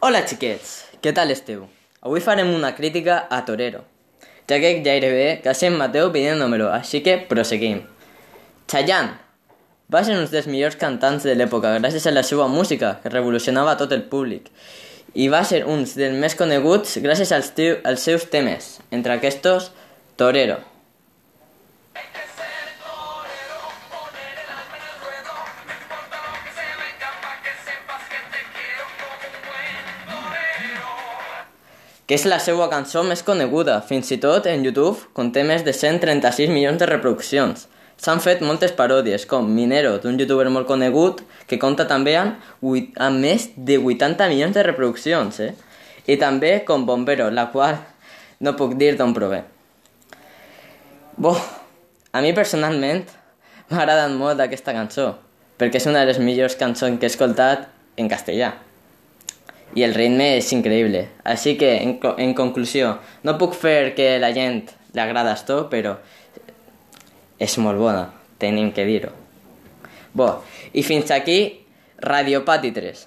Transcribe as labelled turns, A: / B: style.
A: Hola xiquets, què tal esteu? Avui farem una crítica a Torero, ja que gairebé quasi em mateu pidiéndomelo, així que proseguim. Chayanne va ser un dels millors cantants de l'època gràcies a la seva música, que revolucionava tot el públic, i va ser un dels més coneguts gràcies als, als seus temes, entre aquests Torero. Que és la seva cançó més coneguda, fins i tot en YouTube conté més de 136 milions de reproduccions. S'han fet moltes paròdies, com Minero, d'un youtuber molt conegut, que compta també amb, amb més de 80 milions de reproduccions, eh? I també com Bombero, la qual no puc dir d'on prové. Bo, a mi personalment m'ha agradat molt aquesta cançó, perquè és una de les millors cançons que he escoltat en castellà i el ritme és increïble. Així que, en, en conclusió, no puc fer que la gent li agrada esto, però és molt bona, tenim que dir-ho. Bo, i fins aquí Radio Pati 3.